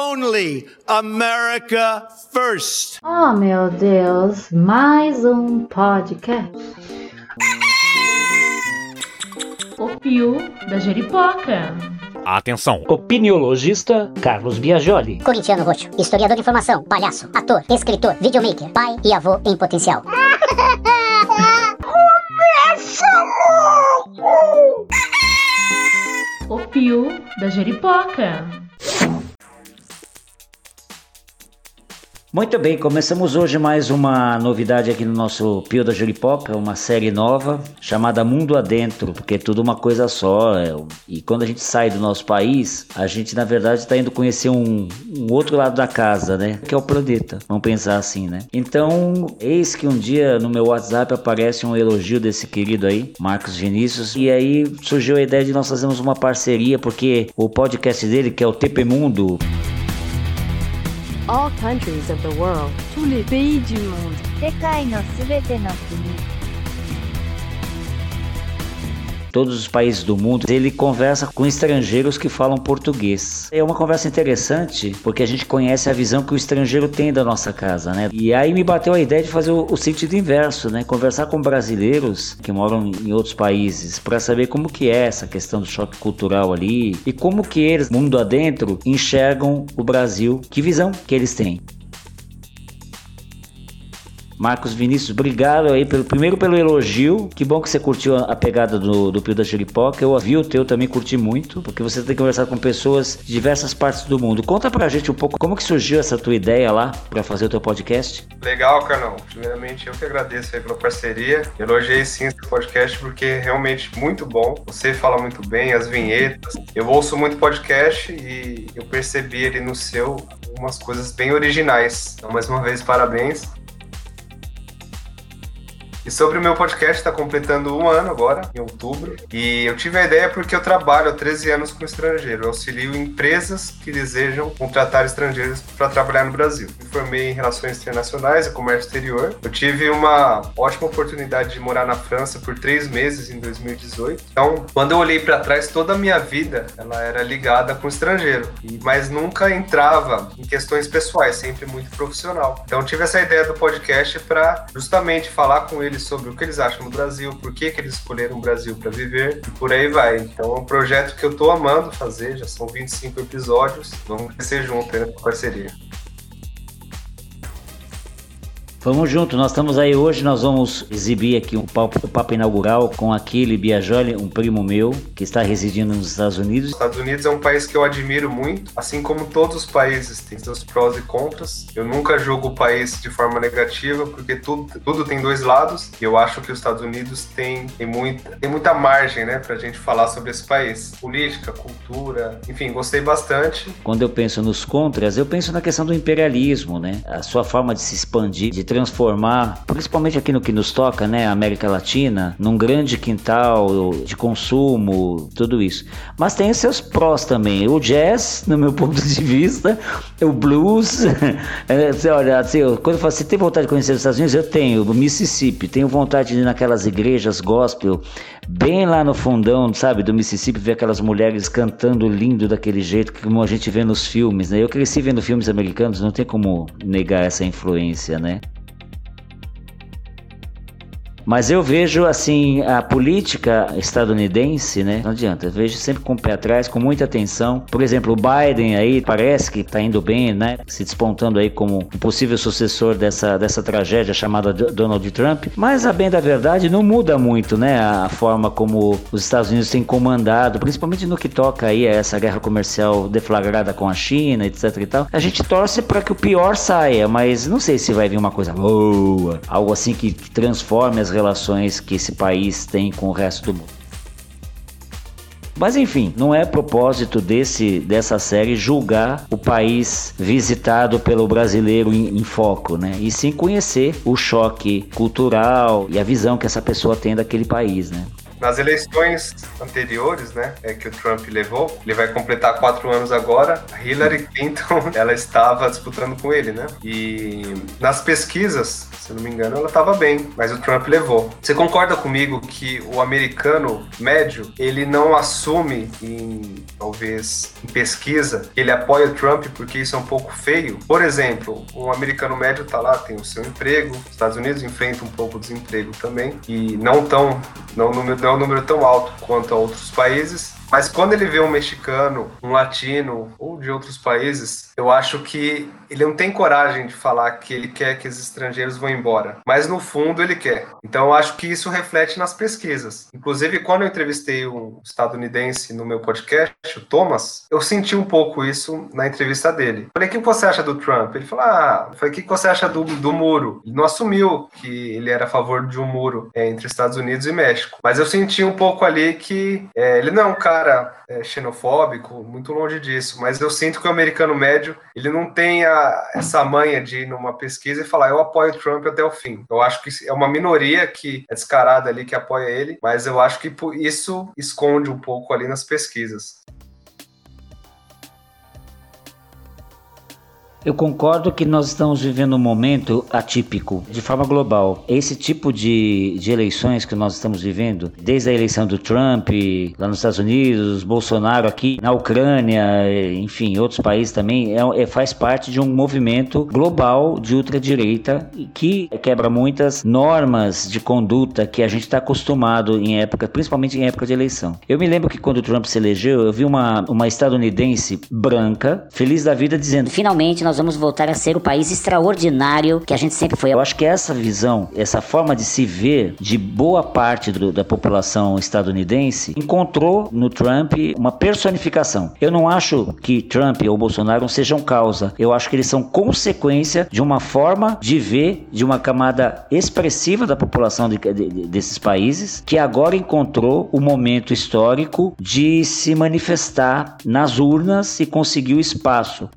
only America first. Oh, meu Deus, mais um podcast. O Pio da Jeripoca. Atenção! Opiniologista Carlos Biagioli. Corintiano Roxo, historiador de informação, palhaço, ator, escritor, videomaker, pai e avô em potencial. O Pio da Jeripoca. Muito bem, começamos hoje mais uma novidade aqui no nosso Pio da Juripoca, uma série nova chamada Mundo Adentro, porque é tudo uma coisa só. é, e quando a gente sai do nosso país, a gente na verdade está indo conhecer um, um outro lado da casa, né? Que é o planeta. Vamos pensar assim, né? Então, eis que um dia no meu WhatsApp aparece um elogio desse querido aí, Marcos Vinícius, e aí surgiu a ideia de nós fazermos uma parceria, porque o podcast dele, que é o TP Mundo, all countries of the world, tous les pays du monde, 世界のすべての国 Todos os países do mundo, ele conversa com estrangeiros que falam português. É uma conversa interessante porque a gente conhece a visão que o estrangeiro tem da nossa casa, né? E aí me bateu a ideia de fazer o, o sentido inverso, né? Conversar com brasileiros que moram em outros países para saber como que é essa questão do choque cultural ali e como que eles, mundo adentro, enxergam o Brasil, que visão que eles têm. Marcos Vinícius, obrigado aí pelo, primeiro pelo elogio. Que bom que você curtiu a, a pegada do, do Pio da Jeripoca. Eu vi o teu também, curti muito, porque você tem conversado com pessoas de diversas partes do mundo. Conta pra gente um pouco como que surgiu essa tua ideia lá para fazer o teu podcast. Legal, Carlão. Primeiramente, eu que agradeço aí pela parceria. Elogiei sim esse podcast porque é realmente muito bom. Você fala muito bem, as vinhetas. Eu ouço muito podcast e eu percebi ali no seu umas coisas bem originais. Então, mais uma vez, parabéns. E sobre o meu podcast, está completando um ano agora, em outubro. E eu tive a ideia porque eu trabalho há 13 anos com estrangeiro. Eu auxilio empresas que desejam contratar estrangeiros para trabalhar no Brasil. Me formei em Relações Internacionais e Comércio Exterior. Eu tive uma ótima oportunidade de morar na França por três meses em 2018. Então, quando eu olhei para trás, toda a minha vida ela era ligada com estrangeiro. Mas nunca entrava em questões pessoais, sempre muito profissional. Então, tive essa ideia do podcast para justamente falar com sobre o que eles acham do Brasil, por que, que eles escolheram o Brasil para viver e por aí vai. Então é um projeto que eu tô amando fazer, já são 25 episódios, vamos crescer junto aí nessa parceria. Vamos junto, nós estamos aí hoje, nós vamos exibir aqui um papo, o papo inaugural com aquele Biagioli, um primo meu, que está residindo nos Estados Unidos. Os Estados Unidos é um país que eu admiro muito, assim como todos os países têm seus prós e contras. Eu nunca julgo o país de forma negativa, porque tudo, tudo tem dois lados, e eu acho que os Estados Unidos tem, tem, muita, tem muita margem né, para a gente falar sobre esse país. Política, cultura, enfim, gostei bastante. Quando eu penso nos contras, eu penso na questão do imperialismo, né? A sua forma de se expandir, de transformar, principalmente aqui no que nos toca, né, América Latina, num grande quintal de consumo, tudo isso. Mas tem seus prós também. O jazz, no meu ponto de vista, o blues. é, você olha, assim, quando eu falo, você tem vontade de conhecer os Estados Unidos? Eu tenho. O Mississippi, tenho vontade de ir naquelas igrejas gospel, bem lá no fundão, sabe, do Mississippi, ver aquelas mulheres cantando lindo daquele jeito, como a gente vê nos filmes, né? Eu cresci vendo filmes americanos, não tem como negar essa influência, né? Mas eu vejo assim a política estadunidense, né? Não adianta, eu vejo sempre com o pé atrás, com muita atenção. Por exemplo, o Biden aí parece que tá indo bem, né? Se despontando aí como um possível sucessor dessa, dessa tragédia chamada Do- Donald Trump. Mas a bem da verdade não muda muito, né? A forma como os Estados Unidos têm comandado, principalmente no que toca aí a essa guerra comercial deflagrada com a China, etc e tal. A gente torce para que o pior saia, mas não sei se vai vir uma coisa boa, algo assim que que transforme as relações que esse país tem com o resto do mundo. Mas enfim, não é propósito desse, dessa série julgar o país visitado pelo brasileiro em, em foco, né? E sim conhecer o choque cultural e a visão que essa pessoa tem daquele país, né? Nas eleições anteriores, né, é que o Trump levou, ele vai completar quatro anos agora. Hillary Clinton, ela estava disputando com ele, né? E nas pesquisas, se não me engano, ela estava bem, mas o Trump levou. Você concorda comigo que o americano médio, ele não assume em talvez em pesquisa ele apoia o Trump porque isso é um pouco feio? Por exemplo, o americano médio tá lá, tem o seu emprego, os Estados Unidos enfrentam um pouco o desemprego também e não tão não, não é um número tão alto quanto a outros países, mas quando ele vê um mexicano, um latino ou de outros países, eu acho que ele não tem coragem de falar que ele quer que os estrangeiros vão embora. Mas no fundo ele quer. Então eu acho que isso reflete nas pesquisas. Inclusive, quando eu entrevistei um estadunidense no meu podcast, o Thomas, eu senti um pouco isso na entrevista dele. Falei, o que você acha do Trump? Ele falou, ah, falei, o que você acha do, do muro? Ele não assumiu que ele era a favor de um muro é, entre Estados Unidos e México. Mas eu senti um pouco ali que é, ele não é um cara cara é, xenofóbico, muito longe disso, mas eu sinto que o americano médio ele não tem a, essa manha de ir numa pesquisa e falar eu apoio o Trump até o fim. Eu acho que é uma minoria que é descarada ali que apoia ele, mas eu acho que isso esconde um pouco ali nas pesquisas. Eu concordo que nós estamos vivendo um momento atípico, de forma global. Esse tipo de, de eleições que nós estamos vivendo, desde a eleição do Trump lá nos Estados Unidos, Bolsonaro aqui na Ucrânia, enfim, outros países também, é, é faz parte de um movimento global de ultradireita que quebra muitas normas de conduta que a gente está acostumado em época, principalmente em época de eleição. Eu me lembro que quando o Trump se elegeu, eu vi uma, uma estadunidense branca, feliz da vida, dizendo: finalmente nós nós vamos voltar a ser o país extraordinário que a gente sempre foi. Eu acho que essa visão, essa forma de se ver de boa parte do, da população estadunidense encontrou no Trump uma personificação. Eu não acho que Trump ou Bolsonaro sejam causa. Eu acho que eles são consequência de uma forma de ver de uma camada expressiva da população de, de, desses países que agora encontrou o momento histórico de se manifestar nas urnas e conseguiu espaço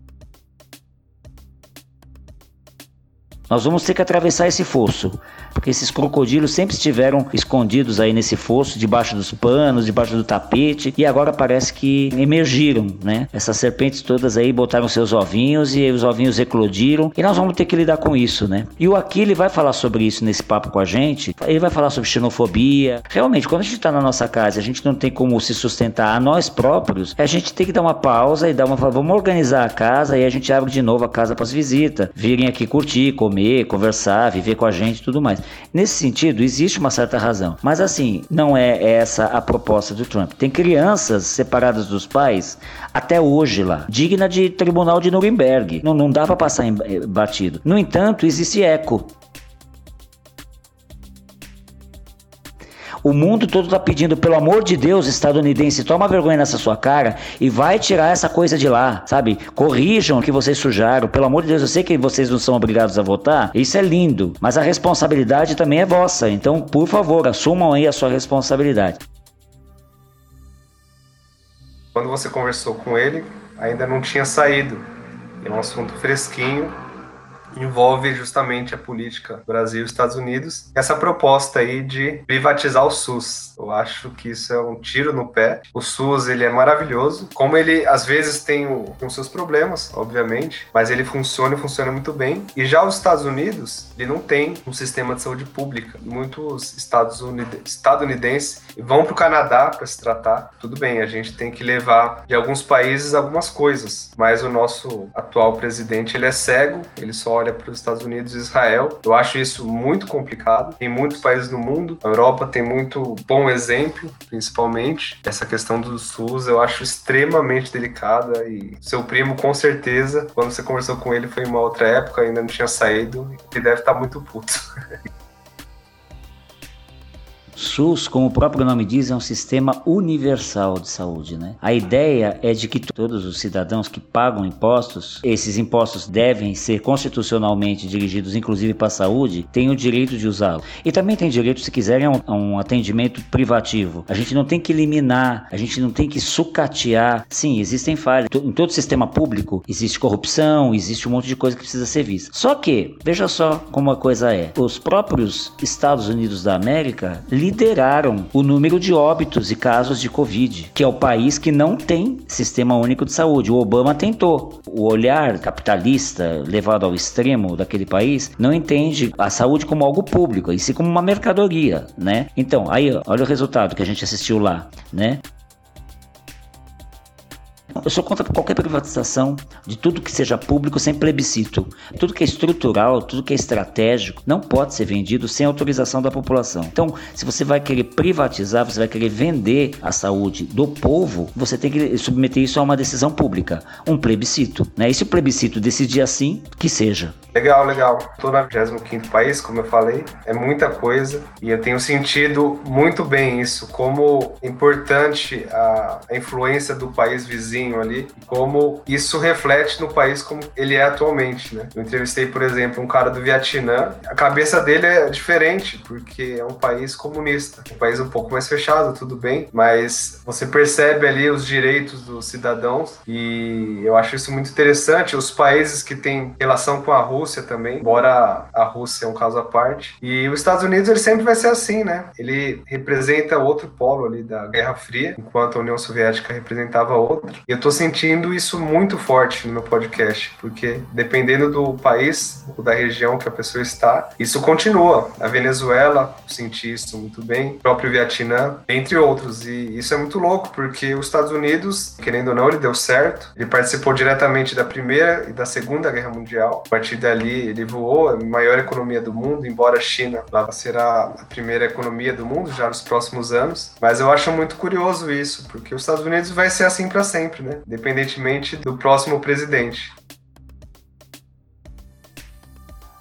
Nós vamos ter que atravessar esse fosso porque esses crocodilos sempre estiveram escondidos aí nesse fosso, debaixo dos panos, debaixo do tapete, e agora parece que emergiram, né? Essas serpentes todas aí botaram seus ovinhos e os ovinhos eclodiram, e nós vamos ter que lidar com isso, né? E o Aquile vai falar sobre isso nesse papo com a gente, ele vai falar sobre xenofobia. Realmente, quando a gente está na nossa casa, a gente não tem como se sustentar a nós próprios, a gente tem que dar uma pausa e dar uma. Vamos organizar a casa e a gente abre de novo a casa para as visitas, virem aqui curtir, comer, conversar, viver com a gente e tudo mais. Nesse sentido, existe uma certa razão. Mas assim, não é essa a proposta do Trump. Tem crianças separadas dos pais até hoje lá, digna de tribunal de Nuremberg. Não, não dá para passar em, eh, batido. No entanto, existe eco. O mundo todo está pedindo, pelo amor de Deus, estadunidense, toma vergonha nessa sua cara e vai tirar essa coisa de lá, sabe? Corrijam o que vocês sujaram. Pelo amor de Deus, eu sei que vocês não são obrigados a votar. Isso é lindo, mas a responsabilidade também é vossa. Então, por favor, assumam aí a sua responsabilidade. Quando você conversou com ele, ainda não tinha saído. É um assunto fresquinho envolve justamente a política Brasil e Estados Unidos. Essa proposta aí de privatizar o SUS. Eu acho que isso é um tiro no pé. O SUS, ele é maravilhoso. Como ele, às vezes, tem, os seus problemas, obviamente, mas ele funciona e funciona muito bem. E já os Estados Unidos, ele não tem um sistema de saúde pública. Muitos Estados estadunidenses vão para o Canadá para se tratar. Tudo bem, a gente tem que levar de alguns países algumas coisas, mas o nosso atual presidente, ele é cego, ele só olha para os Estados Unidos e Israel. Eu acho isso muito complicado. Tem muitos países no mundo, a Europa tem muito bom exemplo, principalmente. Essa questão do SUS eu acho extremamente delicada e seu primo, com certeza, quando você conversou com ele, foi em uma outra época, ainda não tinha saído, ele deve estar muito puto. SUS, como o próprio nome diz, é um sistema universal de saúde, né? A ideia é de que todos os cidadãos que pagam impostos, esses impostos devem ser constitucionalmente dirigidos, inclusive para a saúde, têm o direito de usá-lo. E também tem direito, se quiserem, a um, atendimento privativo. A gente não tem que eliminar, a gente não tem que sucatear. Sim, existem falhas. Em todo sistema público existe corrupção, existe um monte de coisa que precisa ser vista. Só que, veja só como a coisa é. Os próprios Estados Unidos da América lideraram o número de óbitos e casos de Covid, que é o país que não tem sistema único de saúde. O Obama tentou. O olhar capitalista levado ao extremo daquele país não entende a saúde como algo público, e sim como uma mercadoria, né? Então, aí, olha o resultado que a gente assistiu lá, né? Eu sou contra qualquer privatização de tudo que seja público sem plebiscito. Tudo que é estrutural, tudo que é estratégico, não pode ser vendido sem autorização da população. Então, se você vai querer privatizar, você vai querer vender a saúde do povo, você tem que submeter isso a uma decisão pública, um plebiscito. Né? E se o plebiscito decidir assim, que seja. Legal, legal. Estou no 25 país, como eu falei, é muita coisa e eu tenho sentido muito bem isso, como importante a, a influência do país vizinho ali, como isso reflete no país como ele é atualmente, né? Eu entrevistei, por exemplo, um cara do Vietnã, a cabeça dele é diferente, porque é um país comunista, um país um pouco mais fechado, tudo bem, mas você percebe ali os direitos dos cidadãos e eu acho isso muito interessante. Os países que têm relação com a Rússia também, embora a Rússia é um caso à parte. E os Estados Unidos ele sempre vai ser assim, né? Ele representa outro polo ali da Guerra Fria, enquanto a União Soviética representava outro. E eu tô sentindo isso muito forte no meu podcast, porque dependendo do país ou da região que a pessoa está, isso continua. A Venezuela, senti isso muito bem, o próprio Vietnã, entre outros. E isso é muito louco, porque os Estados Unidos, querendo ou não, ele deu certo. Ele participou diretamente da Primeira e da Segunda Guerra Mundial. A partir da ali ele voou, a maior economia do mundo, embora a China lá será a primeira economia do mundo já nos próximos anos. Mas eu acho muito curioso isso, porque os Estados Unidos vai ser assim para sempre, né? Independentemente do próximo presidente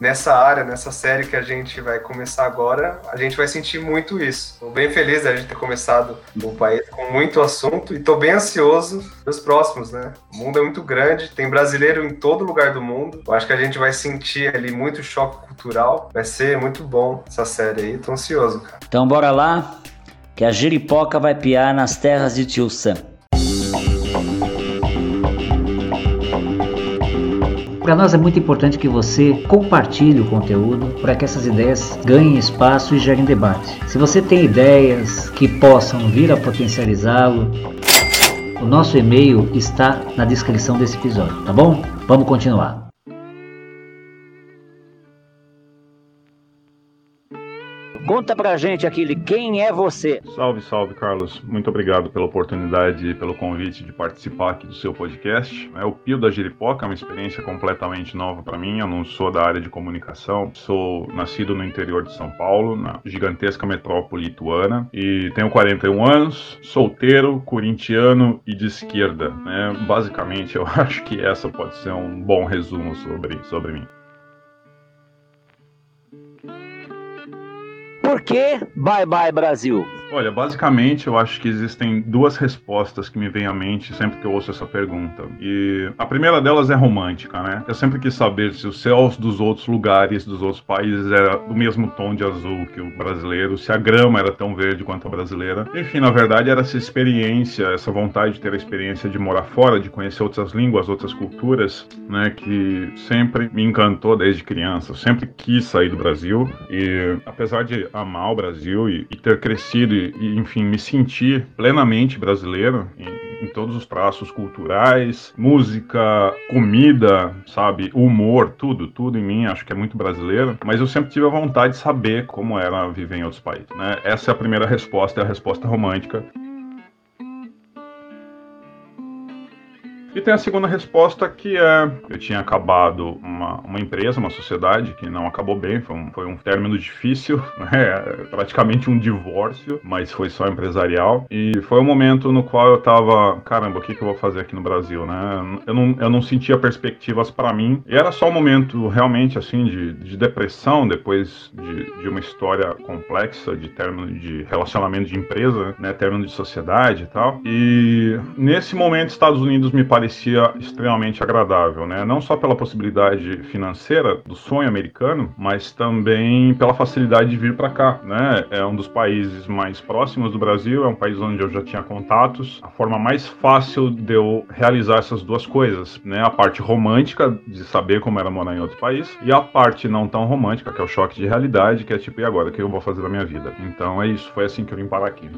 nessa área, nessa série que a gente vai começar agora, a gente vai sentir muito isso. Estou bem feliz da gente ter começado um país com muito assunto e estou bem ansioso dos próximos, né? O mundo é muito grande, tem brasileiro em todo lugar do mundo. Eu acho que a gente vai sentir ali muito choque cultural. Vai ser muito bom essa série aí. Estou ansioso, cara. Então bora lá, que a giripoca vai piar nas terras de Tio Sam. Para nós é muito importante que você compartilhe o conteúdo para que essas ideias ganhem espaço e gerem debate. Se você tem ideias que possam vir a potencializá-lo, o nosso e-mail está na descrição desse episódio, tá bom? Vamos continuar. Conta pra gente, Aquile, quem é você? Salve, salve, Carlos. Muito obrigado pela oportunidade e pelo convite de participar aqui do seu podcast. É o Pio da Jeripoca, é uma experiência completamente nova para mim. Eu não sou da área de comunicação, sou nascido no interior de São Paulo, na gigantesca metrópole lituana, e tenho 41 anos, solteiro, corintiano e de esquerda. Né? Basicamente, eu acho que essa pode ser um bom resumo sobre, sobre mim. Por que Bye Bye Brasil? Olha, basicamente eu acho que existem duas respostas que me vêm à mente sempre que eu ouço essa pergunta. E a primeira delas é romântica, né? Eu sempre quis saber se os céus dos outros lugares, dos outros países, era do mesmo tom de azul que o brasileiro, se a grama era tão verde quanto a brasileira. Enfim, na verdade era essa experiência, essa vontade de ter a experiência de morar fora, de conhecer outras línguas, outras culturas, né? Que sempre me encantou desde criança. Eu sempre quis sair do Brasil e apesar de amar o Brasil e, e ter crescido e, enfim, me sentir plenamente brasileiro em, em, todos os traços culturais, música, comida, sabe, humor, tudo, tudo em mim, acho que é muito brasileiro, mas eu sempre tive a vontade de saber como era viver em outros países, né? Essa é a primeira resposta, é a resposta romântica. E tem a segunda resposta que é: eu tinha acabado uma, uma empresa, uma sociedade que não acabou bem, foi um, foi um término difícil, né? praticamente um divórcio, mas foi só empresarial. E foi um momento no qual eu tava: caramba, o que, que eu vou fazer aqui no Brasil, né? Eu não, eu não sentia perspectivas para mim. E era só um momento realmente assim de, de depressão depois de, de uma história complexa de término de relacionamento de empresa, né? Término de sociedade e tal. E nesse momento, Estados Unidos me pareceu parecia extremamente agradável, né? Não só pela possibilidade financeira do sonho americano, mas também pela facilidade de vir para cá, né? É um dos países mais próximos do Brasil, é um país onde eu já tinha contatos. A forma mais fácil de eu realizar essas duas coisas, né? A parte romântica de saber como era morar em outro país e a parte não tão romântica, que é o choque de realidade, que é tipo, e agora, o que eu vou fazer da minha vida? Então é isso, foi assim que eu vim parar aqui.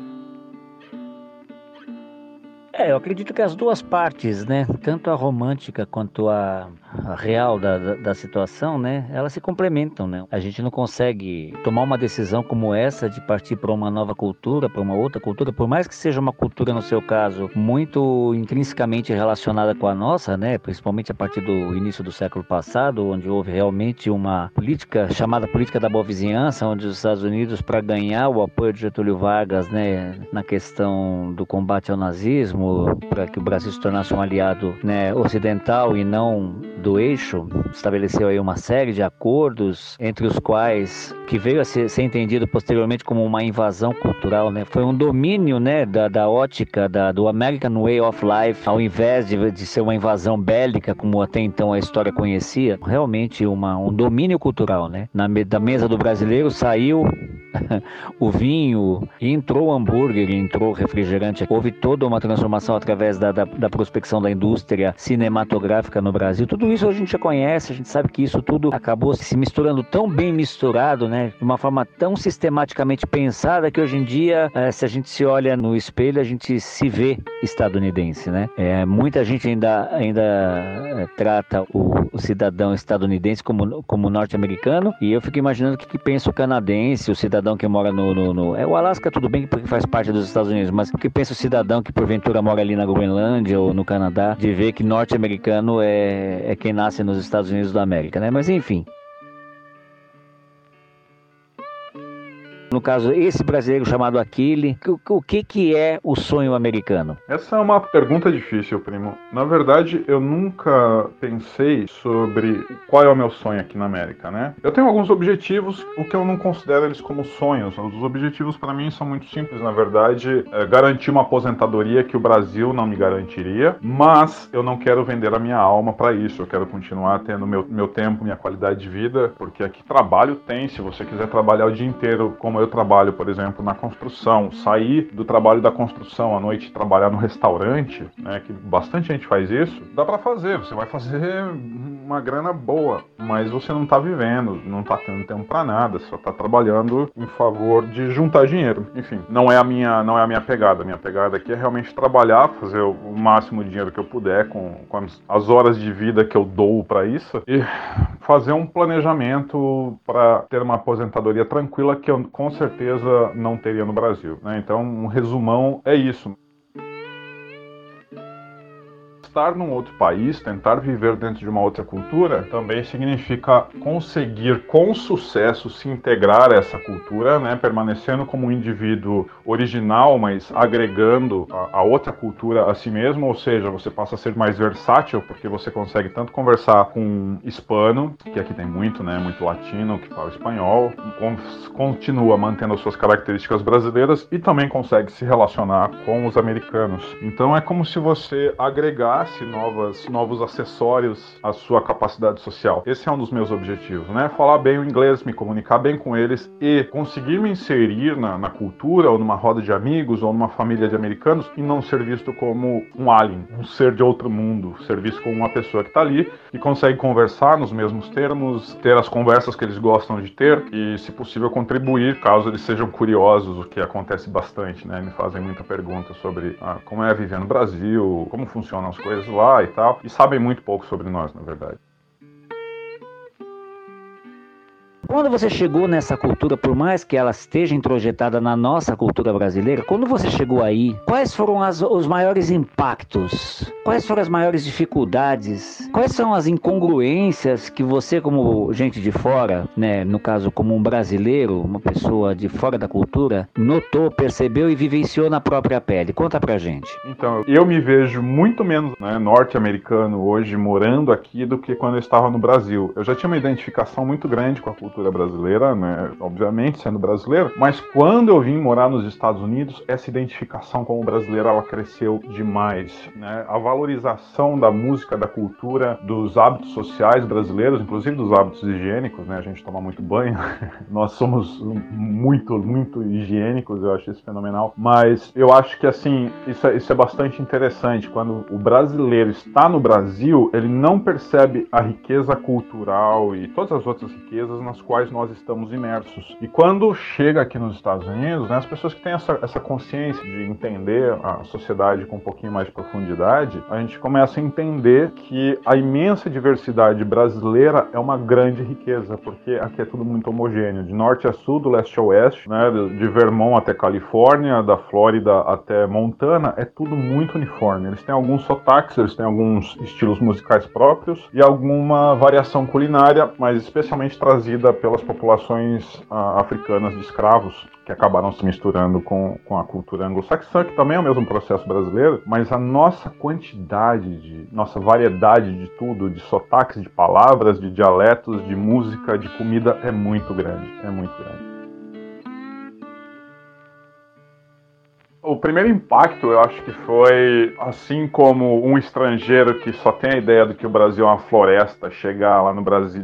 É, eu acredito que as duas partes, né, tanto a romântica quanto a, real da, da, da, situação, né, elas se complementam, né. A gente não consegue tomar uma decisão como essa de partir para uma nova cultura, para uma outra cultura, por mais que seja uma cultura, no seu caso, muito intrinsecamente relacionada com a nossa, né, principalmente a partir do início do século passado, onde houve realmente uma política chamada política da boa vizinhança, onde os Estados Unidos, para ganhar o apoio de Getúlio Vargas, né, na questão do combate ao nazismo, para que o Brasil se tornasse um aliado né, ocidental e não do eixo, estabeleceu aí uma série de acordos, entre os quais que veio a ser, ser entendido posteriormente como uma invasão cultural, né? Foi um domínio, né, da, da ótica da, do American Way of Life, ao invés de, de ser uma invasão bélica, como até então a história conhecia, realmente uma, um domínio cultural, né? Na, da mesa do brasileiro saiu o vinho, entrou hambúrguer, entrou refrigerante. Houve toda uma transformação através da, da, da, prospecção da indústria cinematográfica no Brasil. Tudo isso a gente já conhece, a gente sabe que isso tudo acabou se misturando tão bem misturado, né? De uma forma tão sistematicamente pensada que hoje em dia, é, se a gente se olha no espelho, a gente se vê estadunidense, né? É, muita gente ainda, ainda é, trata o, o, cidadão estadunidense como, como norte-americano e eu fico imaginando o que, que pensa o canadense, o cidadão cidadão que mora no, no, no, É o Alasca, tudo bem, porque faz parte dos Estados Unidos, mas o que pensa o cidadão que porventura mora ali na Groenlândia ou no Canadá, de ver que norte-americano é, é quem nasce nos Estados Unidos da América, né? Mas enfim. No caso, esse brasileiro chamado Aquile, o, o que, que é o sonho americano? Essa é uma pergunta difícil, primo. Na verdade, eu nunca pensei sobre qual é o meu sonho aqui na América, né? Eu tenho alguns objetivos, o que eu não considero eles como sonhos. Os objetivos para mim são muito simples, na verdade, é garantir uma aposentadoria que o Brasil não me garantiria, mas eu não quero vender a minha alma para isso. Eu quero continuar tendo meu, meu tempo, minha qualidade de vida, porque aqui trabalho tem. Se você quiser trabalhar o dia inteiro como eu eu trabalho, por exemplo, na construção, sair do trabalho da construção à noite trabalhar no restaurante, né, que bastante gente faz isso, dá para fazer. Você vai fazer uma grana boa, mas você não tá vivendo, não tá tendo tempo para nada, só tá trabalhando em favor de juntar dinheiro. Enfim, não é a minha, não é a minha pegada. A minha pegada aqui é realmente trabalhar, fazer o máximo de dinheiro que eu puder com, com as horas de vida que eu dou para isso e fazer um planejamento para ter uma aposentadoria tranquila que eu com certeza não teria no Brasil. Né? Então, um resumão é isso estar num outro país, tentar viver dentro de uma outra cultura, também significa conseguir com sucesso se integrar a essa cultura, né, permanecendo como um indivíduo original, mas agregando a, a, outra cultura a si mesmo, ou seja, você passa a ser mais versátil porque você consegue tanto conversar com hispano, que aqui tem muito, né, muito latino que fala espanhol, continua mantendo as suas características brasileiras e também consegue se relacionar com os americanos. Então é como se você agregar novas, novos acessórios à sua capacidade social. Esse é um dos meus objetivos, né? Falar bem o inglês, me comunicar bem com eles e conseguir me inserir na, na cultura ou numa roda de amigos ou numa família de americanos e não ser visto como um alien, um ser de outro mundo, ser visto como uma pessoa que está ali e consegue conversar nos mesmos termos, ter as conversas que eles gostam de ter e, se possível, contribuir caso eles sejam curiosos, o que acontece bastante, né? Me fazem muita pergunta sobre ah, como é viver no Brasil, como funcionam as coisas lá e tal, e sabem muito pouco sobre nós, na verdade. Quando você chegou nessa cultura, por mais que ela esteja introjetada na nossa cultura brasileira, quando você chegou aí, quais foram as, os maiores impactos? Quais foram as maiores dificuldades? Quais são as incongruências que você, como gente de fora, né, no caso como um brasileiro, uma pessoa de fora da cultura, notou, percebeu e vivenciou na própria pele? Conta pra gente. Então, eu me vejo muito menos né, norte-americano hoje morando aqui do que quando eu estava no Brasil. Eu já tinha uma identificação muito grande com a cultura brasileira, né? Obviamente, sendo brasileiro, mas quando eu vim morar nos Estados Unidos, essa identificação como brasileiro ela cresceu demais, né? A valorização da música, da cultura, dos hábitos sociais brasileiros, inclusive dos hábitos higiênicos, né? A gente toma muito banho, nós somos muito, muito higiênicos, eu acho isso fenomenal. Mas eu acho que assim, isso é, isso é bastante interessante. Quando o brasileiro está no Brasil, ele não percebe a riqueza cultural e todas as outras riquezas nas quais nós estamos imersos. E quando chega aqui nos Estados Unidos, né, as pessoas que têm essa, essa consciência de entender a sociedade com um pouquinho mais de profundidade, a gente começa a entender que a imensa diversidade brasileira é uma grande riqueza, porque aqui é tudo muito homogêneo, de norte a sul, do leste a oeste, né, de Vermont até Califórnia, da Flórida até Montana, é tudo muito uniforme. Eles têm alguns sotaques, eles têm alguns estilos musicais próprios e alguma variação culinária, mas especialmente trazida pelas populações ah, africanas de escravos que acabaram se misturando com, com a cultura anglo-saxã, que também é o mesmo processo brasileiro, mas a nossa quantidade, de nossa variedade de tudo, de sotaques, de palavras, de dialetos, de música, de comida é muito grande, é muito grande. O primeiro impacto, eu acho que foi assim como um estrangeiro que só tem a ideia do que o Brasil é uma floresta, chegar lá no Brasil,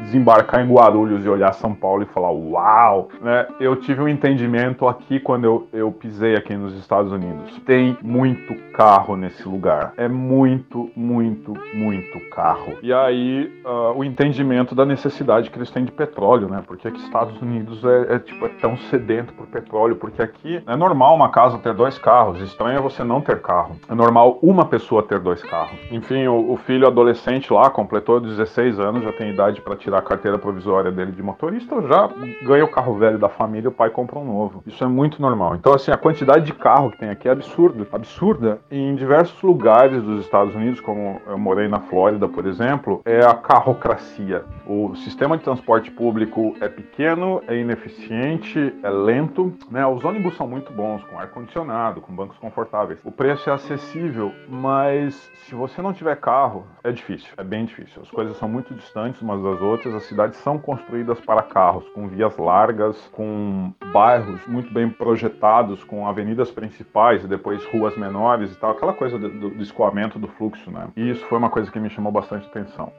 desembarcar em Guarulhos e olhar São Paulo e falar uau, né? Eu tive um entendimento aqui quando eu, eu pisei aqui nos Estados Unidos. Tem muito carro nesse lugar. É muito, muito, muito carro. E aí uh, o entendimento da necessidade que eles têm de petróleo, né? Porque aqui Estados Unidos é, é tipo é tão sedento por petróleo, porque aqui é normal uma casa ter dois carros. Estranho é você não ter carro. É normal uma pessoa ter dois carros. Enfim, o, o filho adolescente lá completou 16 anos, já tem idade para tirar a carteira provisória dele de motorista, já ganha o carro velho da família, o pai compra um novo. Isso é muito normal. Então, assim, a quantidade de carro que tem aqui é absurda. Absurda. Em diversos lugares dos Estados Unidos, como eu morei na Flórida, por exemplo, é a carrocracia. O sistema de transporte público é pequeno, é ineficiente, é lento. Né? Os ônibus são muito bons, com ar ar-condicionado, com bancos confortáveis. O preço é acessível, mas se você não tiver carro, é difícil, é bem difícil. As coisas são muito distantes umas das outras, as cidades são construídas para carros, com vias largas, com bairros muito bem projetados, com avenidas principais e depois ruas menores e tal, aquela coisa do, do escoamento do fluxo, né? E isso foi uma coisa que me chamou bastante atenção.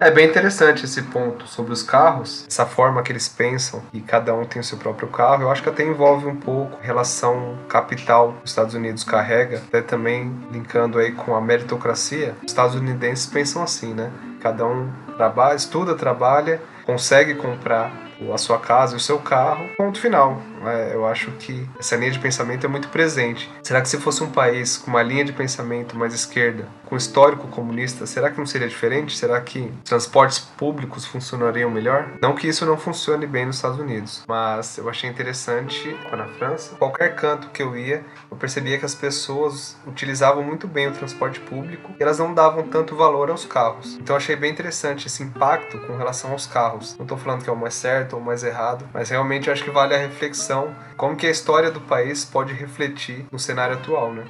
É bem interessante esse ponto sobre os carros, essa forma que eles pensam e cada um tem o seu próprio carro. Eu acho que até envolve um pouco relação capital que os Estados Unidos carrega, até também linkando aí com a meritocracia. Os estadunidenses pensam assim, né? Cada um trabalha, estuda, trabalha, consegue comprar a sua casa o seu carro, ponto final. É, eu acho que essa linha de pensamento é muito presente. Será que se fosse um país com uma linha de pensamento mais esquerda, com histórico comunista, será que não seria diferente? Será que transportes públicos funcionariam melhor? Não que isso não funcione bem nos Estados Unidos, mas eu achei interessante na França. Qualquer canto que eu ia, eu percebia que as pessoas utilizavam muito bem o transporte público e elas não davam tanto valor aos carros. Então achei bem interessante esse impacto com relação aos carros. Não estou falando que é o mais certo ou o mais errado, mas realmente acho que vale a reflexão como que a história do país pode refletir no cenário atual, né?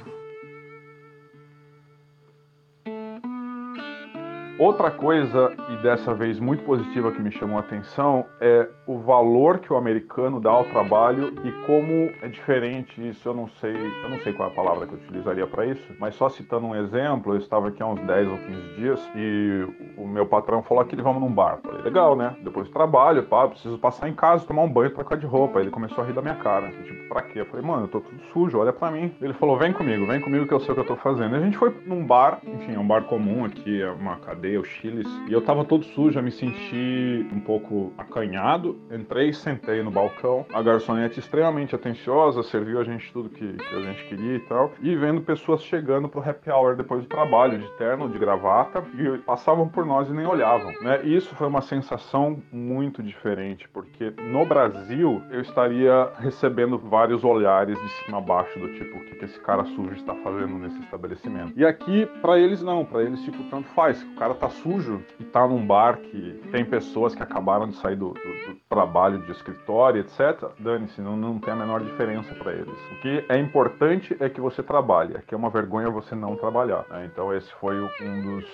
Outra coisa, e dessa vez muito positiva que me chamou a atenção, é o valor que o americano dá ao trabalho e como é diferente isso. Eu não sei, eu não sei qual é a palavra que eu utilizaria para isso, mas só citando um exemplo, eu estava aqui há uns 10 ou 15 dias e o meu patrão falou que vamos num bar. Falei, legal, né? Depois do trabalho, pá, preciso passar em casa, tomar um banho, trocar de roupa. Ele começou a rir da minha cara. Tipo, pra quê? Eu falei, mano, eu tô tudo sujo, olha pra mim. Ele falou, vem comigo, vem comigo que eu sei o que eu tô fazendo. E a gente foi num bar, enfim, é um bar comum aqui, é uma cadeia o Chiles, e eu tava todo sujo, eu me senti um pouco acanhado. Entrei, sentei no balcão, a garçonete extremamente atenciosa, serviu a gente tudo que, que a gente queria e tal, e vendo pessoas chegando pro happy hour depois do trabalho, de terno, de gravata, e passavam por nós e nem olhavam, né? E isso foi uma sensação muito diferente, porque no Brasil eu estaria recebendo vários olhares de cima a baixo, do tipo, o que, que esse cara sujo está fazendo nesse estabelecimento. E aqui, para eles não, para eles, tipo, tanto faz. O cara tá sujo e tá num bar que tem pessoas que acabaram de sair do, do, do trabalho de escritório, etc., dane-se, não, não tem a menor diferença para eles. O que é importante é que você trabalhe, é que é uma vergonha você não trabalhar. Né? Então esse foi um dos,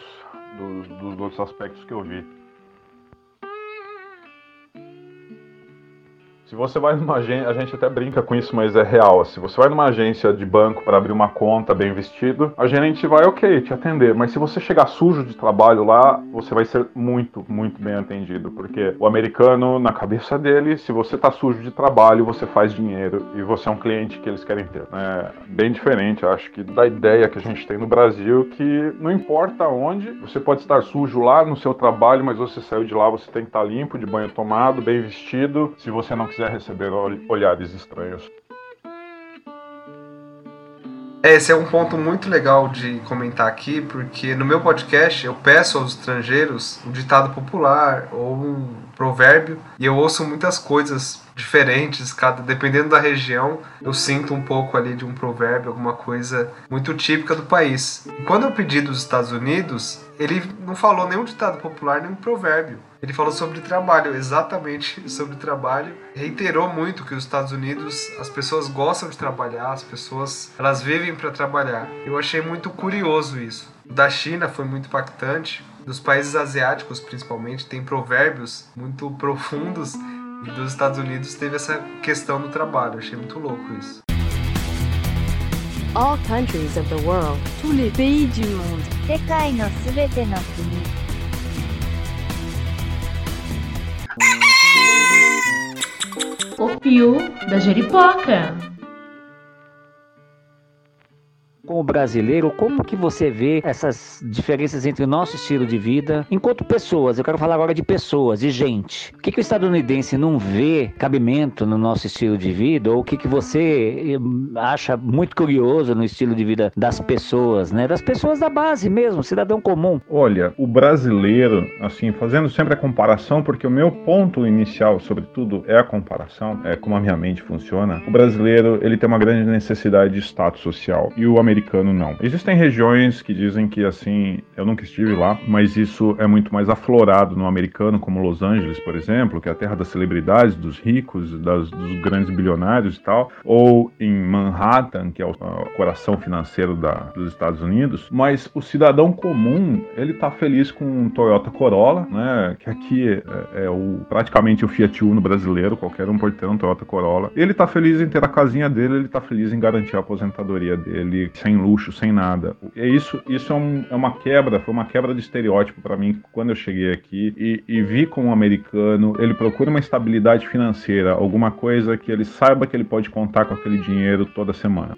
dos, dos outros aspectos que eu vi. Se você vai numa agência, a gente até brinca com isso, mas é real. Se você vai numa agência de banco para abrir uma conta bem vestido, a gerente vai, ok, te atender. Mas se você chegar sujo de trabalho lá, você vai ser muito, muito bem atendido. Porque o americano, na cabeça dele, se você tá sujo de trabalho, você faz dinheiro e você é um cliente que eles querem ter. É bem diferente, acho que da ideia que a gente tem no Brasil, que não importa onde, você pode estar sujo lá no seu trabalho, mas você saiu de lá, você tem que estar limpo, de banho tomado, bem vestido. Se você não quiser receber olhares estranhos. É, esse é um ponto muito legal de comentar aqui, porque no meu podcast eu peço aos estrangeiros um ditado popular ou um provérbio e eu ouço muitas coisas diferentes, cada dependendo da região, eu sinto um pouco ali de um provérbio, alguma coisa muito típica do país. Quando eu pedi dos Estados Unidos, ele não falou nenhum ditado popular, nenhum provérbio. Ele falou sobre trabalho, exatamente sobre trabalho. Reiterou muito que os Estados Unidos, as pessoas gostam de trabalhar, as pessoas elas vivem para trabalhar. Eu achei muito curioso isso. Da China foi muito impactante. Dos países asiáticos, principalmente, tem provérbios muito profundos dos Estados Unidos teve essa questão do trabalho. Eu achei muito louco isso. All countries of the world, tous les pays du monde. 世界のすべての国 O fio da Jeripoca. Como brasileiro, como que você vê essas diferenças entre o nosso estilo de vida enquanto pessoas? Eu quero falar agora de pessoas, de gente. O que, que o estadunidense não vê cabimento no nosso estilo de vida? Ou o que, que você eh, acha muito curioso no estilo de vida das pessoas, né? Das pessoas da base mesmo, cidadão comum. Olha, o brasileiro, assim, fazendo sempre a comparação, porque o meu ponto inicial, sobretudo, é a comparação, é como a minha mente funciona. O brasileiro, ele tem uma grande necessidade de status social. E o americano americano não. Existem regiões que dizem que assim, eu nunca estive lá, mas isso é muito mais aflorado no americano, como Los Angeles, por exemplo, que é a terra das celebridades, dos ricos, das, dos grandes bilionários e tal, ou em Manhattan, que é o, coração financeiro da, dos Estados Unidos. Mas o cidadão comum, ele tá feliz com um Toyota Corolla, né, que aqui é, é o, praticamente o Fiat Uno brasileiro, qualquer um pode ter um Toyota Corolla. Ele tá feliz em ter a casinha dele, ele tá feliz em garantir a aposentadoria dele sem luxo, sem nada. É isso, isso é, um, é, uma quebra, foi uma quebra de estereótipo para mim quando eu cheguei aqui e, e vi como um americano, ele procura uma estabilidade financeira, alguma coisa que ele saiba que ele pode contar com aquele dinheiro toda semana.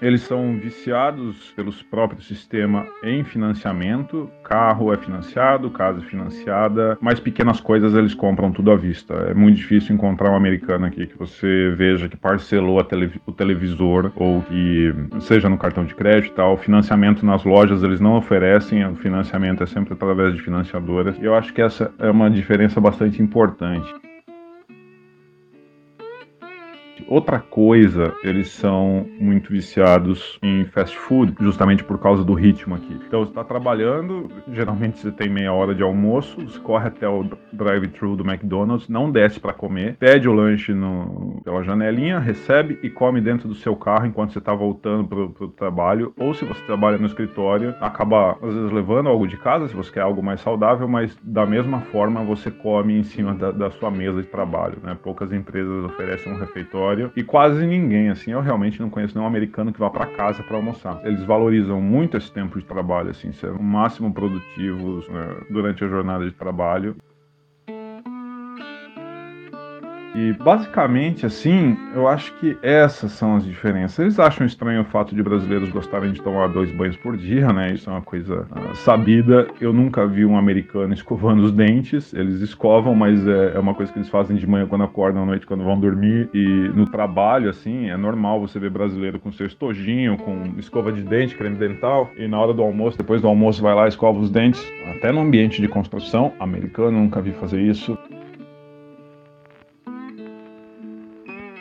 Eles são viciados pelos próprios sistema em financiamento. Carro é financiado, casa é financiada, mas pequenas coisas eles compram tudo à vista. É muito difícil encontrar um americano aqui que você veja que parcelou telev o televisor ou que seja no cartão de crédito e tal. Financiamento nas lojas eles não oferecem, o financiamento é sempre através de financiadoras. E eu acho que essa é uma diferença bastante importante. Outra coisa, eles são muito viciados em fast food, justamente por causa do ritmo aqui. Então você está trabalhando, geralmente você tem meia hora de almoço, você corre até o drive-thru do McDonald's, não desce para comer, pede o lanche no, pela janelinha, recebe e come dentro do seu carro enquanto você está voltando pro, pro trabalho. Ou se você trabalha no escritório, acaba às vezes levando algo de casa, se você quer algo mais saudável, mas da mesma forma você come em cima da, da sua mesa de trabalho. Né? Poucas empresas oferecem um refeitório e quase ninguém, assim, eu realmente não conheço nenhum americano que vá para casa para almoçar. Eles valorizam muito esse tempo de trabalho, assim, ser o máximo produtivos né, durante a jornada de trabalho. E basicamente, assim, eu acho que essas são as diferenças. Eles acham estranho o fato de brasileiros gostarem de tomar dois banhos por dia, né? Isso é uma coisa uh, sabida. Eu nunca vi um americano escovando os dentes. Eles escovam, mas é, é, uma coisa que eles fazem de manhã quando acordam, à noite quando vão dormir. E no trabalho, assim, é normal você ver brasileiro com seu estojinho, com escova de dente, creme dental. E na hora do almoço, depois do almoço, vai lá e escova os dentes. Até no ambiente de construção, americano, nunca vi fazer isso.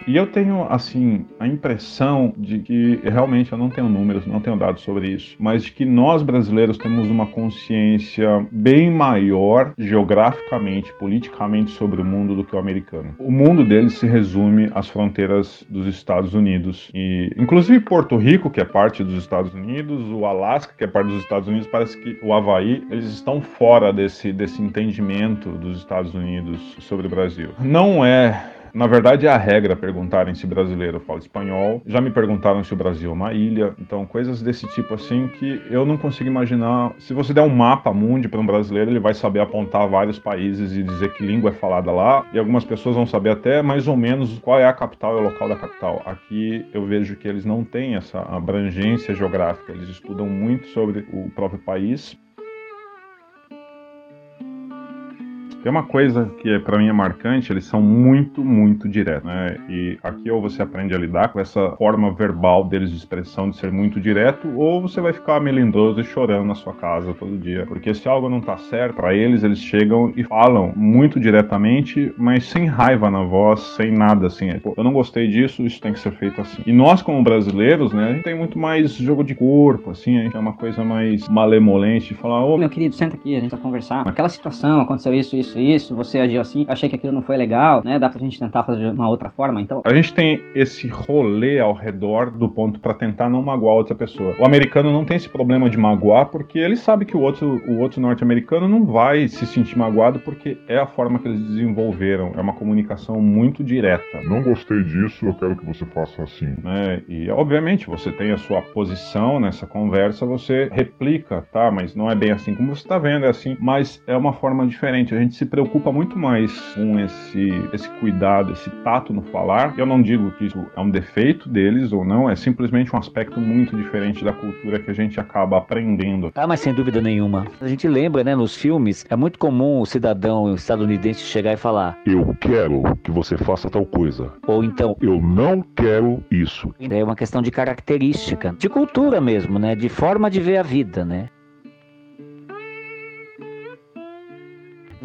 E eu tenho, assim, a impressão de que realmente eu não tenho números, não tenho dados sobre isso, mas de que nós brasileiros temos uma consciência bem maior geograficamente, politicamente sobre o mundo do que o americano. O mundo deles se resume às fronteiras dos Estados Unidos e, inclusive, Porto Rico, que é parte dos Estados Unidos, o Alasca, que é parte dos Estados Unidos, parece que o Havaí, eles estão fora desse, desse entendimento dos Estados Unidos sobre o Brasil. Não é na verdade, é a regra perguntarem se brasileiro fala espanhol. Já me perguntaram se o Brasil é uma ilha. Então, coisas desse tipo assim que eu não consigo imaginar. Se você der um mapa mundi para um brasileiro, ele vai saber apontar vários países e dizer que língua é falada lá. E algumas pessoas vão saber até mais ou menos qual é a capital e o local da capital. Aqui eu vejo que eles não têm essa abrangência geográfica. Eles estudam muito sobre o próprio país Tem uma coisa que é, para mim é marcante, eles são muito, muito diretos, né? E aqui ou você aprende a lidar com essa forma verbal deles de expressão de ser muito direto, ou você vai ficar melindroso e chorando na sua casa todo dia. Porque se algo não tá certo, para eles, eles chegam e falam muito diretamente, mas sem raiva na voz, sem nada assim. É, eu não gostei disso, isso tem que ser feito assim. E nós, como brasileiros, né, a gente tem muito mais jogo de corpo, assim, a gente é uma coisa mais malemolente, de falar, ô, oh, meu querido, senta aqui, a gente vai conversar. Aquela situação, aconteceu isso, isso, isso, você agiu assim, achei que aquilo não foi legal, né? Dá pra gente tentar fazer de uma outra forma, então. A gente tem esse rolê ao redor do ponto para tentar não magoar outra pessoa. O americano não tem esse problema de magoar porque ele sabe que o outro, o outro norte-americano não vai se sentir magoado porque é a forma que eles desenvolveram. É uma comunicação muito direta. Não gostei disso, eu quero que você faça assim. É, e obviamente você tem a sua posição nessa conversa, você replica, tá? Mas não é bem assim como você está vendo, é assim. Mas é uma forma diferente. A gente se preocupa muito mais com esse, esse cuidado, esse tato no falar. Eu não digo que isso é um defeito deles ou não, é simplesmente um aspecto muito diferente da cultura que a gente acaba aprendendo. Ah, mas sem dúvida nenhuma. A gente lembra, né, nos filmes, é muito comum o cidadão estadunidense chegar e falar: Eu quero que você faça tal coisa. Ou então: Eu não quero isso. É uma questão de característica, de cultura mesmo, né, de forma de ver a vida, né?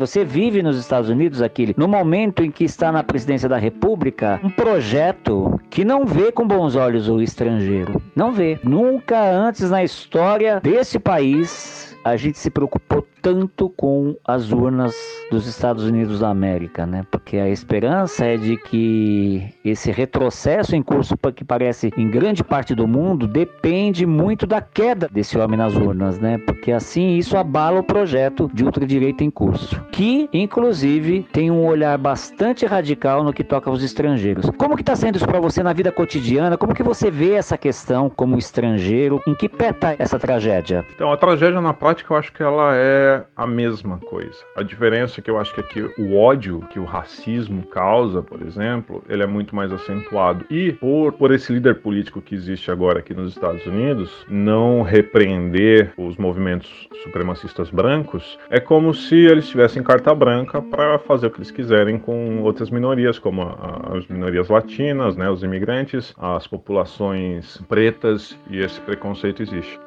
Você vive nos Estados Unidos, aquele, no momento em que está na presidência da República, um projeto que não vê com bons olhos o estrangeiro. Não vê. Nunca antes na história desse país a gente se preocupou tanto com as urnas dos Estados Unidos da América, né? Porque a esperança é de que esse retrocesso em curso que parece em grande parte do mundo depende muito da queda desse homem nas urnas, né? Porque assim isso abala o projeto de ultradireita em curso, que inclusive tem um olhar bastante radical no que toca aos estrangeiros. Como que está sendo isso para você na vida cotidiana? Como que você vê essa questão como estrangeiro? Em que pé tá essa tragédia? Então a tragédia na prática eu acho que ela é a mesma coisa. A diferença é que eu acho que aqui o ódio que o racismo causa, por exemplo, ele é muito mais acentuado. E por, por esse líder político que existe agora aqui nos Estados Unidos não repreender os movimentos supremacistas brancos, é como se eles tivessem carta branca para fazer o que eles quiserem com outras minorias, como a, as minorias latinas, né, os imigrantes, as populações pretas, e esse preconceito existe.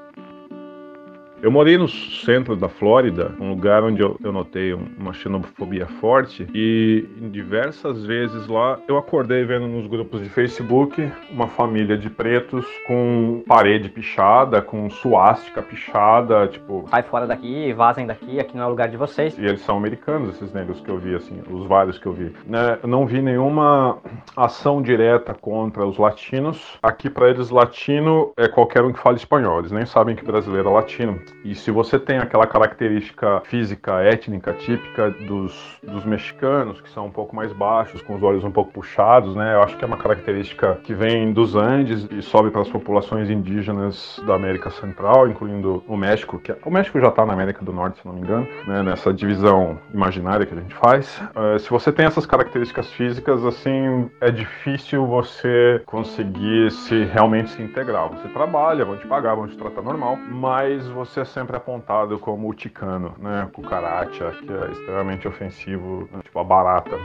Eu morei no centro da Flórida, um lugar onde eu, eu notei uma xenofobia forte e diversas vezes lá eu acordei vendo nos grupos de Facebook uma família de pretos com parede pichada, com suástica pichada, tipo... Sai fora daqui, vazem daqui, aqui não é o lugar de vocês. E eles são americanos, esses negros que eu vi, assim, os vários que eu vi. Né? Eu não vi nenhuma ação direta contra os latinos. Aqui para eles, latino é qualquer um que fale espanhol, eles nem sabem que brasileiro é latino. E se você tem aquela característica física étnica típica dos, dos mexicanos, que são um pouco mais baixos, com os olhos um pouco puxados, né? Eu acho que é uma característica que vem dos Andes e sobe para as populações indígenas da América Central, incluindo o México, que é, o México já está na América do Norte, se não me engano, né? nessa divisão imaginária que a gente faz. Uh, se você tem essas características físicas, assim, é difícil você conseguir se realmente se integrar. Você trabalha, vão te pagar, vão te tratar normal, mas você é sempre apontado como o ticano, né? Cucaracha, que é extremamente ofensivo, né? tipo a barata.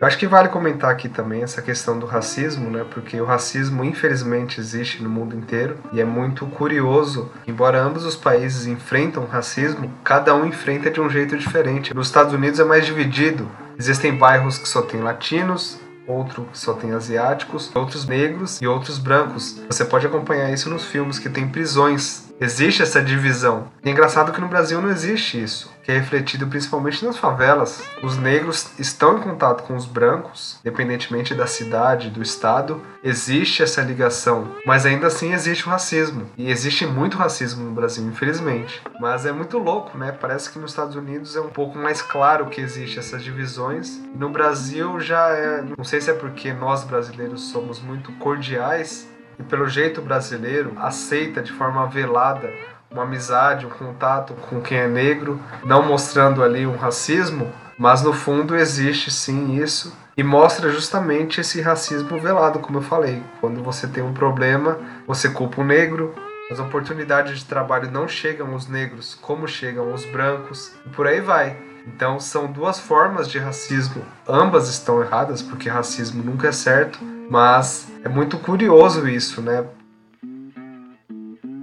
Eu acho que vale comentar aqui também essa questão do racismo, né? Porque o racismo, infelizmente, existe no mundo inteiro e é muito curioso. Embora ambos os países enfrentam racismo, cada um enfrenta de um jeito diferente. Nos Estados Unidos é mais dividido. Existem bairros que só tem latinos, outro que só tem asiáticos, outros negros e outros brancos. Você pode acompanhar isso nos filmes que tem prisões. Existe essa divisão. E é engraçado que no Brasil não existe isso, que é refletido principalmente nas favelas. Os negros estão em contato com os brancos, independentemente da cidade, do estado, existe essa ligação, mas ainda assim existe o racismo. E existe muito racismo no Brasil, infelizmente. Mas é muito louco, né? Parece que nos Estados Unidos é um pouco mais claro que existe essas divisões. No Brasil já é, não sei se é porque nós brasileiros somos muito cordiais e pelo jeito brasileiro aceita de forma velada uma amizade, um contato com quem é negro, não mostrando ali um racismo, mas no fundo existe sim isso e mostra justamente esse racismo velado, como eu falei. Quando você tem um problema, você culpa o negro, as oportunidades de trabalho não chegam aos negros como chegam aos brancos, e por aí vai. Então são duas formas de racismo. Ambas estão erradas, porque racismo nunca é certo, mas é muito curioso isso, né?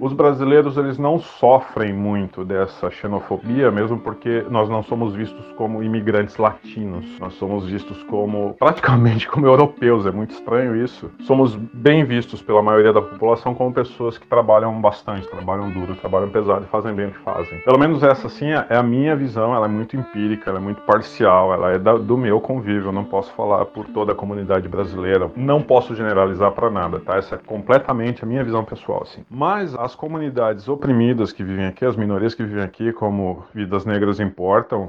Os brasileiros eles não sofrem muito dessa xenofobia, mesmo porque nós não somos vistos como imigrantes latinos. Nós somos vistos como praticamente como europeus. É muito estranho isso. Somos bem vistos pela maioria da população como pessoas que trabalham bastante, trabalham duro, trabalham pesado e fazem bem o que fazem. Pelo menos essa sim é a minha visão. Ela é muito empírica, ela é muito parcial, ela é do meu convívio. Eu não posso falar por toda a comunidade brasileira. Não posso generalizar para nada, tá? Essa é completamente a minha visão pessoal, assim. Mas as comunidades oprimidas que vivem aqui, as minorias que vivem aqui, como Vidas Negras Importam,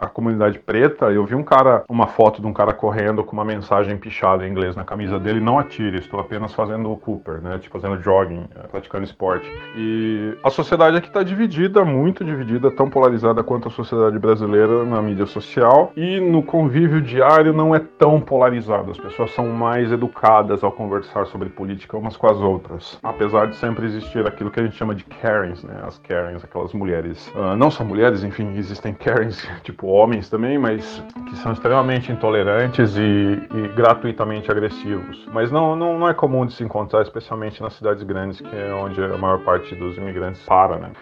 a comunidade preta, eu vi um cara, uma foto de um cara correndo com uma mensagem pichada em inglês na camisa dele, não atire, estou apenas fazendo o Cooper, né, tipo fazendo jogging, é, praticando esporte. E a sociedade aqui está dividida, muito dividida, tão polarizada quanto a sociedade brasileira na mídia social e no convívio diário não é tão polarizado, as pessoas são mais educadas ao conversar sobre política umas com as outras, apesar de sempre existir aquilo que a gente chama de Karens, né? As Karens, aquelas mulheres. Uh, não só mulheres, enfim, existem Karens, tipo homens também, mas que são extremamente intolerantes e, e gratuitamente agressivos. Mas não, não, não é comum de se encontrar, especialmente nas cidades grandes, que é onde a maior parte dos imigrantes para, né?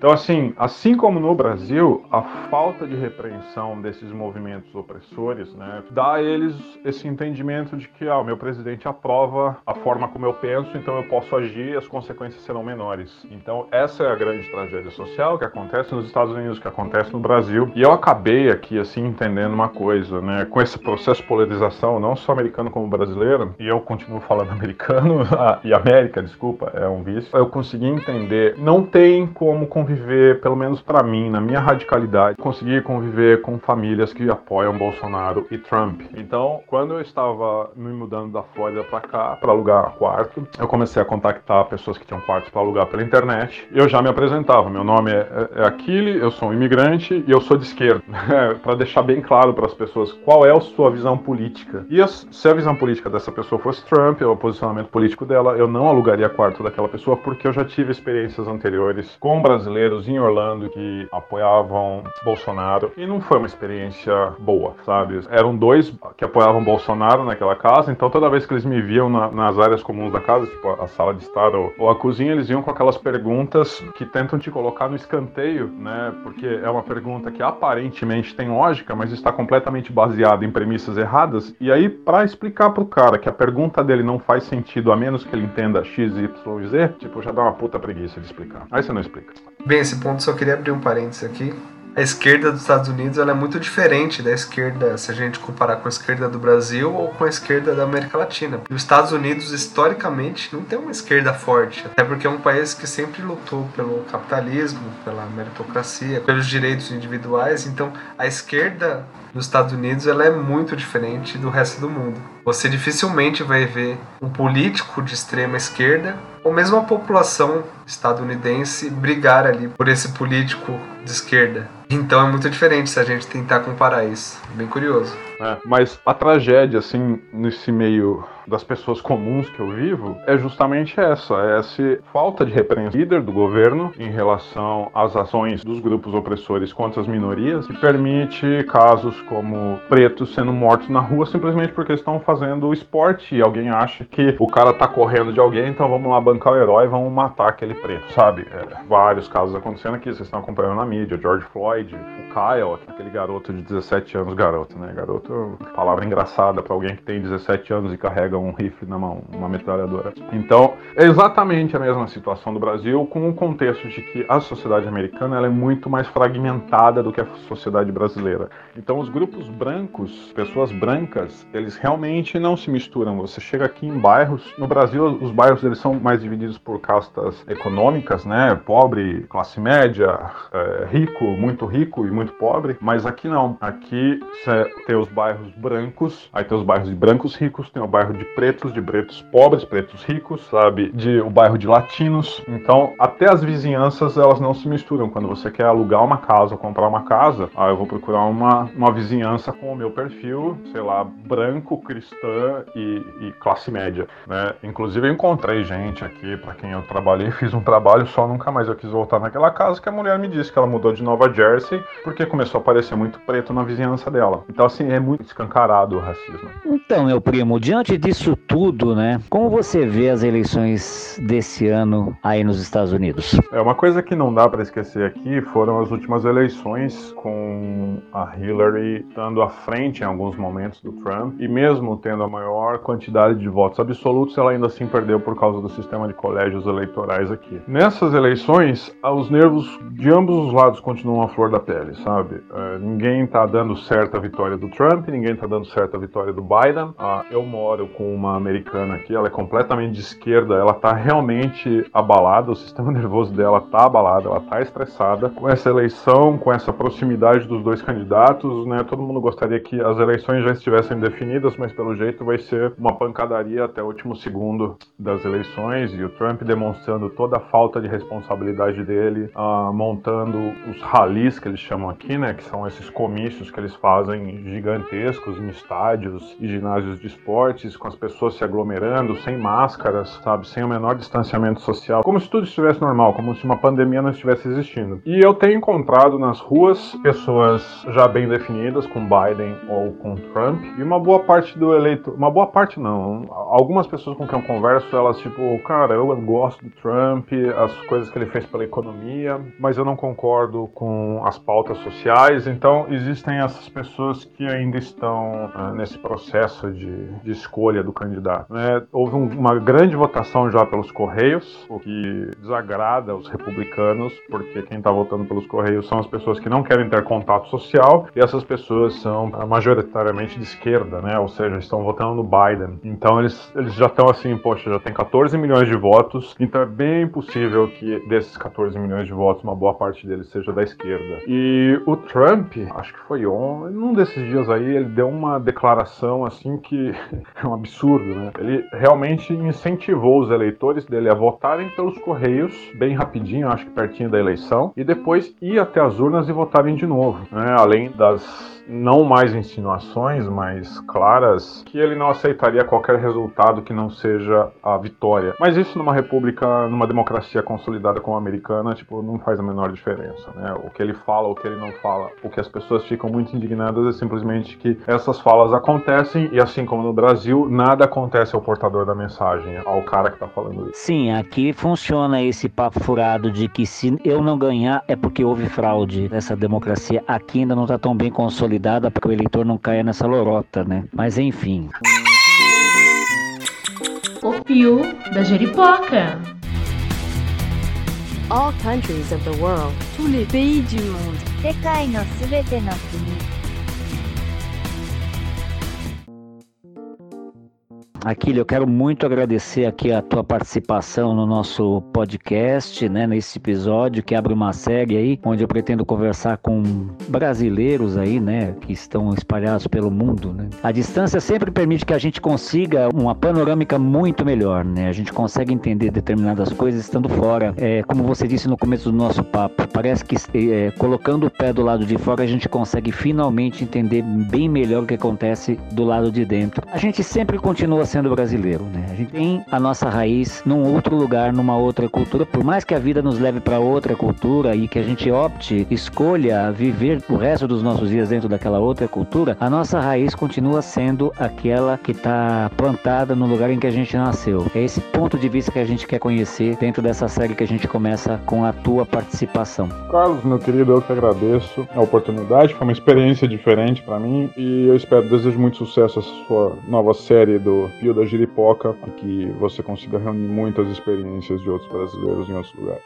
Então, assim, assim como no Brasil, a falta de repreensão desses movimentos opressores, né, dá a eles esse entendimento de que, ah, o meu presidente aprova a forma como eu penso, então eu posso agir e as consequências serão menores. Então, essa é a grande tragédia social que acontece nos Estados Unidos, que acontece no Brasil. E eu acabei aqui, assim, entendendo uma coisa, né, com esse processo de polarização, não só americano como brasileiro, e eu continuo falando americano, e América, desculpa, é um vício, eu consegui entender, não tem como conviver conviver, pelo menos para mim, na minha radicalidade, conseguir conviver com famílias que apoiam Bolsonaro e Trump. Então, quando eu estava me mudando da Flórida para cá, para alugar quarto, eu comecei a contactar pessoas que tinham quartos para alugar pela internet. Eu já me apresentava. Meu nome é, é Aquile, eu sou um imigrante e eu sou de esquerda. para deixar bem claro para as pessoas qual é a sua visão política. E se a visão política dessa pessoa fosse Trump, ou o posicionamento político dela, eu não alugaria quarto daquela pessoa porque eu já tive experiências anteriores com brasileiros brasileiros em Orlando que apoiavam Bolsonaro e não foi uma experiência boa, sabe? Eram dois que apoiavam Bolsonaro naquela casa, então toda vez que eles me viam na, nas áreas comuns da casa, tipo a sala de estar ou, ou, a cozinha, eles iam com aquelas perguntas que tentam te colocar no escanteio, né? Porque é uma pergunta que aparentemente tem lógica, mas está completamente baseada em premissas erradas. E aí, para explicar pro cara que a pergunta dele não faz sentido a menos que ele entenda X, Y Z, tipo, já dá uma puta preguiça de explicar. Aí você não explica. Bem, esse ponto só queria abrir um parênteses aqui. A esquerda dos Estados Unidos ela é muito diferente da esquerda, se a gente comparar com a esquerda do Brasil ou com a esquerda da América Latina. os Estados Unidos, historicamente, não tem uma esquerda forte, até porque é um país que sempre lutou pelo capitalismo, pela meritocracia, pelos direitos individuais. Então, a esquerda nos Estados Unidos ela é muito diferente do resto do mundo. Você dificilmente vai ver um político de extrema esquerda ou mesmo a população estadunidense brigar ali por esse político de esquerda. Então é muito diferente se a gente tentar comparar isso. Bem curioso. É, mas a tragédia, assim, nesse meio das pessoas comuns que eu vivo, é justamente essa: é essa falta de repreensão líder do governo em relação às ações dos grupos opressores contra as minorias, que permite casos como pretos sendo mortos na rua simplesmente porque estão fazendo esporte e alguém acha que o cara tá correndo de alguém, então vamos lá bancar o herói, vão matar aquele preto, sabe? É, vários casos acontecendo aqui, vocês estão acompanhando na mídia. George Floyd, o Kyle, aquele garoto de 17 anos, garoto, né? Garoto, palavra engraçada para alguém que tem 17 anos e carrega um rifle na mão, uma metralhadora. Então, é exatamente a mesma situação do Brasil, com o contexto de que a sociedade americana é muito mais fragmentada do que a sociedade brasileira. Então, os grupos brancos, pessoas brancas, eles realmente não se misturam. Você chega aqui em bairros, no Brasil os bairros eles são mais divididos por castas econômicas, né? Pobre, classe média, é, rico, muito rico e muito pobre. Mas aqui não. Aqui tem os bairros brancos, aí tem os bairros de brancos ricos, tem o bairro de pretos, de pretos pobres, pretos ricos, sabe? De o bairro de latinos. Então, até as vizinhanças elas não se misturam. Quando você quer alugar uma casa comprar uma casa, aí eu vou procurar uma, uma vizinhança com o meu perfil, sei lá, branco, cristã e, e classe média, né? Inclusive eu encontrei gente aqui para quem eu trabalhei, fiz um trabalho só, nunca mais eu quis voltar naquela casa que a mulher me disse que ela mudou de Nova Jersey porque começou a aparecer muito preto na vizinhança dela. Então assim, é muito escancarado o racismo. Então, meu primo, diante disso tudo, né? Como você vê as eleições desse ano aí nos Estados Unidos? É uma coisa que não dá para esquecer aqui foram as últimas eleições com a Hillary estando à frente em alguns momentos do Trump e mesmo tendo a maior quantidade de votos absolutos, ela ainda assim perdeu por causa do sistema de colégios eleitorais aqui. Nessas eleições, os nervos de ambos os lados continuam à flor da pele, sabe? É, ninguém tá dando certo a vitória do Trump, ninguém tá dando certo a vitória do Biden. Ah, eu moro com uma americana aqui, ela é completamente de esquerda, ela tá realmente abalada, o sistema nervoso dela tá abalado, ela tá estressada com essa eleição, com essa proximidade dos dois candidatos, né? Todo mundo gostaria que as eleições já estivessem definidas, mas pelo jeito vai ser uma pancadaria até o último segundo das eleições e o Trump demonstrando toda a falta de responsabilidade dele, uh, montando os rallies que eles chamam aqui, né? Que são esses comícios que eles fazem gigantescos em estádios e ginásios de esportes, com as pessoas se aglomerando, sem máscaras, sabe? Sem o menor distanciamento social, como se tudo estivesse normal, como se uma pandemia não estivesse existindo. E eu tenho encontrado nas ruas pessoas já bem definidas, com Biden ou com Trump, e uma boa parte do eleito, uma boa parte não, algumas pessoas com quem eu converso, elas tipo, cara, eu gosto do Trump, as coisas que ele fez pela economia, mas eu não concordo com as pautas sociais, então existem essas pessoas que ainda estão uh, nesse processo de, de, escolha do candidato. Né? Houve um, uma grande votação já pelos Correios, o que desagrada os republicanos, porque quem está votando pelos Correios são as pessoas que não querem ter contato social, e essas pessoas são majoritariamente de esquerda, né? ou seja, estão votando no Biden. Então eles, eles já estão assim, poxa, já tem 14 milhões de votos, então é bem possível que desses 14 milhões de votos, uma boa parte deles seja da esquerda. E o Trump, acho que foi ontem, num desses dias aí, ele deu uma declaração assim que é um absurdo, né? Ele realmente incentivou os eleitores dele a votarem pelos Correios, bem rapidinho, acho que pertinho da eleição, e depois ir até as urnas e votarem de novo, né? Além das não mais insinuações, mas claras, que ele não aceitaria qualquer resultado que não seja a vitória. Mas isso numa república, numa democracia consolidada como a americana, tipo, não faz a menor diferença, né? O que ele fala, o que ele não fala. O que as pessoas ficam muito indignadas é simplesmente que essas falas acontecem e assim como no Brasil, nada acontece ao portador da mensagem, ao cara que tá falando isso. Sim, aqui funciona esse papo furado de que se eu não ganhar é porque houve fraude. Essa democracia aqui ainda não tá tão bem consolidada cuidada para que o eleitor não caia nessa lorota, né? Mas enfim. O Pio da Jeripoca. All countries of the world. Tous les pays du monde. 世界のすべての国。 Aquilo, eu quero muito agradecer aqui a tua participação no nosso podcast, né, nesse episódio que abre uma série aí, onde eu pretendo conversar com brasileiros aí, né, que estão espalhados pelo mundo, né. A distância sempre permite que a gente consiga uma panorâmica muito melhor, né, a gente consegue entender determinadas coisas estando fora. É, como você disse no começo do nosso papo, parece que é, colocando o pé do lado de fora a gente consegue finalmente entender bem melhor o que acontece do lado de dentro. A gente sempre continua sendo brasileiro, né? A gente tem a nossa raiz num outro lugar, numa outra cultura. Por mais que a vida nos leve para outra cultura e que a gente opte, escolha viver o resto dos nossos dias dentro daquela outra cultura, a nossa raiz continua sendo aquela que está plantada no lugar em que a gente nasceu. É esse ponto de vista que a gente quer conhecer dentro dessa série que a gente começa com a tua participação. Carlos, meu querido, eu que agradeço a oportunidade. Foi uma experiência diferente para mim e eu espero, desejo muito sucesso a sua nova série do Pio da Giripoca e que você consiga reunir muitas experiências de outros brasileiros em outros lugares.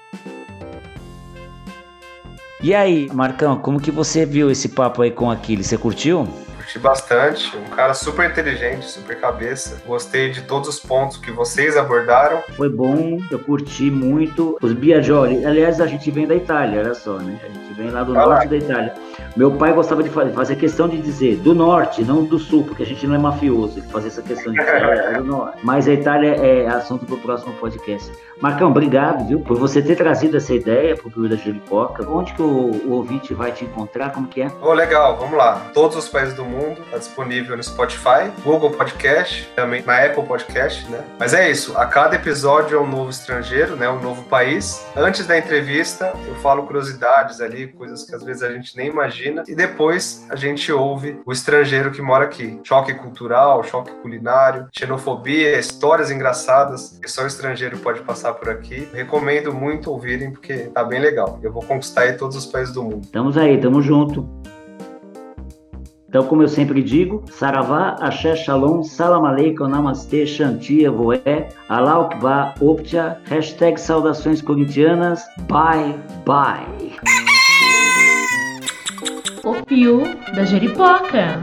E aí, Marcão, como que você viu esse papo aí com Aquiles? Você curtiu? Curti bastante, um cara super inteligente, super cabeça. Gostei de todos os pontos que vocês abordaram. Foi bom, eu curti muito. Os Biagioli, aliás, a gente vem da Itália, olha só, né? A gente vem lá do Ah, norte da Itália. Meu pai gostava de fa- fazer questão de dizer do norte, não do sul, porque a gente não é mafioso. Ele fazia essa questão de dizer é, é do norte. Mas a Itália é assunto pro próximo podcast. Marcão, obrigado, viu, por você ter trazido essa ideia pro Pio da Juripoca. Onde que o, o ouvinte vai te encontrar? Como que é? Oh, legal, vamos lá. Todos os países do mundo, tá disponível no Spotify, Google Podcast, também na Apple Podcast, né? Mas é isso, a cada episódio é um novo estrangeiro, né? Um novo país. Antes da entrevista, eu falo curiosidades ali, coisas que às vezes a gente nem imagina. E depois a gente ouve o estrangeiro que mora aqui. Choque cultural, choque culinário, xenofobia, histórias engraçadas que só o estrangeiro pode passar por aqui. Recomendo muito ouvirem, porque tá bem legal. Eu vou conquistar aí todos os países do mundo. Estamos aí, tamo junto. Então, como eu sempre digo, Saravá, Axé, Shalom, Salam Aleikum, Namastê, Shantia, Voé, Alaukba, Optia, hashtag saudações corintianas, bye, bye. O Pio da Jeripoca.